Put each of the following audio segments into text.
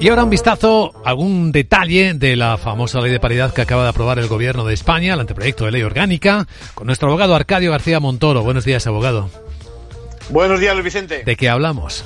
Y ahora un vistazo, algún detalle de la famosa ley de paridad que acaba de aprobar el Gobierno de España, el anteproyecto de ley orgánica, con nuestro abogado Arcadio García Montoro. Buenos días, abogado. Buenos días, Luis Vicente. ¿De qué hablamos?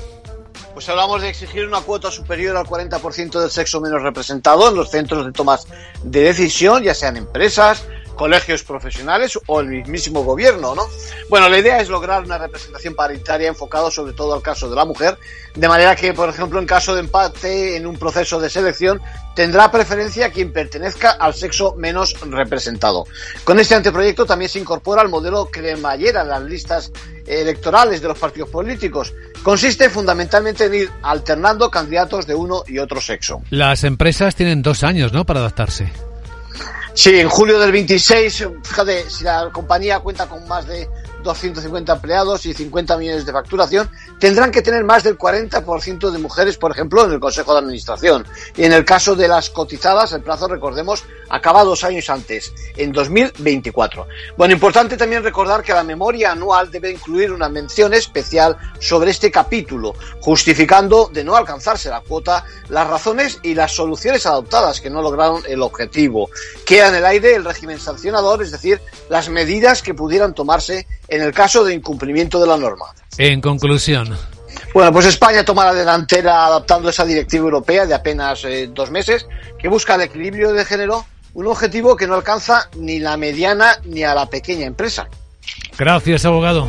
Pues hablamos de exigir una cuota superior al 40% del sexo menos representado en los centros de tomas de decisión, ya sean empresas, colegios profesionales o el mismísimo gobierno, ¿no? Bueno, la idea es lograr una representación paritaria enfocada sobre todo al caso de la mujer, de manera que, por ejemplo, en caso de empate en un proceso de selección, tendrá preferencia quien pertenezca al sexo menos representado. Con este anteproyecto también se incorpora el modelo cremallera en las listas electorales de los partidos políticos. Consiste fundamentalmente en ir alternando candidatos de uno y otro sexo. Las empresas tienen dos años, ¿no?, para adaptarse. Sí, en julio del 26, fíjate, si la compañía cuenta con más de 250 empleados y 50 millones de facturación, tendrán que tener más del 40% de mujeres, por ejemplo, en el Consejo de Administración. Y en el caso de las cotizadas, el plazo, recordemos, acaba dos años antes, en 2024. Bueno, importante también recordar que la memoria anual debe incluir una mención especial sobre este capítulo, justificando de no alcanzarse la cuota las razones y las soluciones adoptadas que no lograron el objetivo. Queda en el aire el régimen sancionador, es decir, las medidas que pudieran tomarse en el caso de incumplimiento de la norma. En conclusión. Bueno, pues España toma la delantera adaptando esa directiva europea de apenas eh, dos meses que busca el equilibrio de género, un objetivo que no alcanza ni la mediana ni a la pequeña empresa. Gracias, abogado.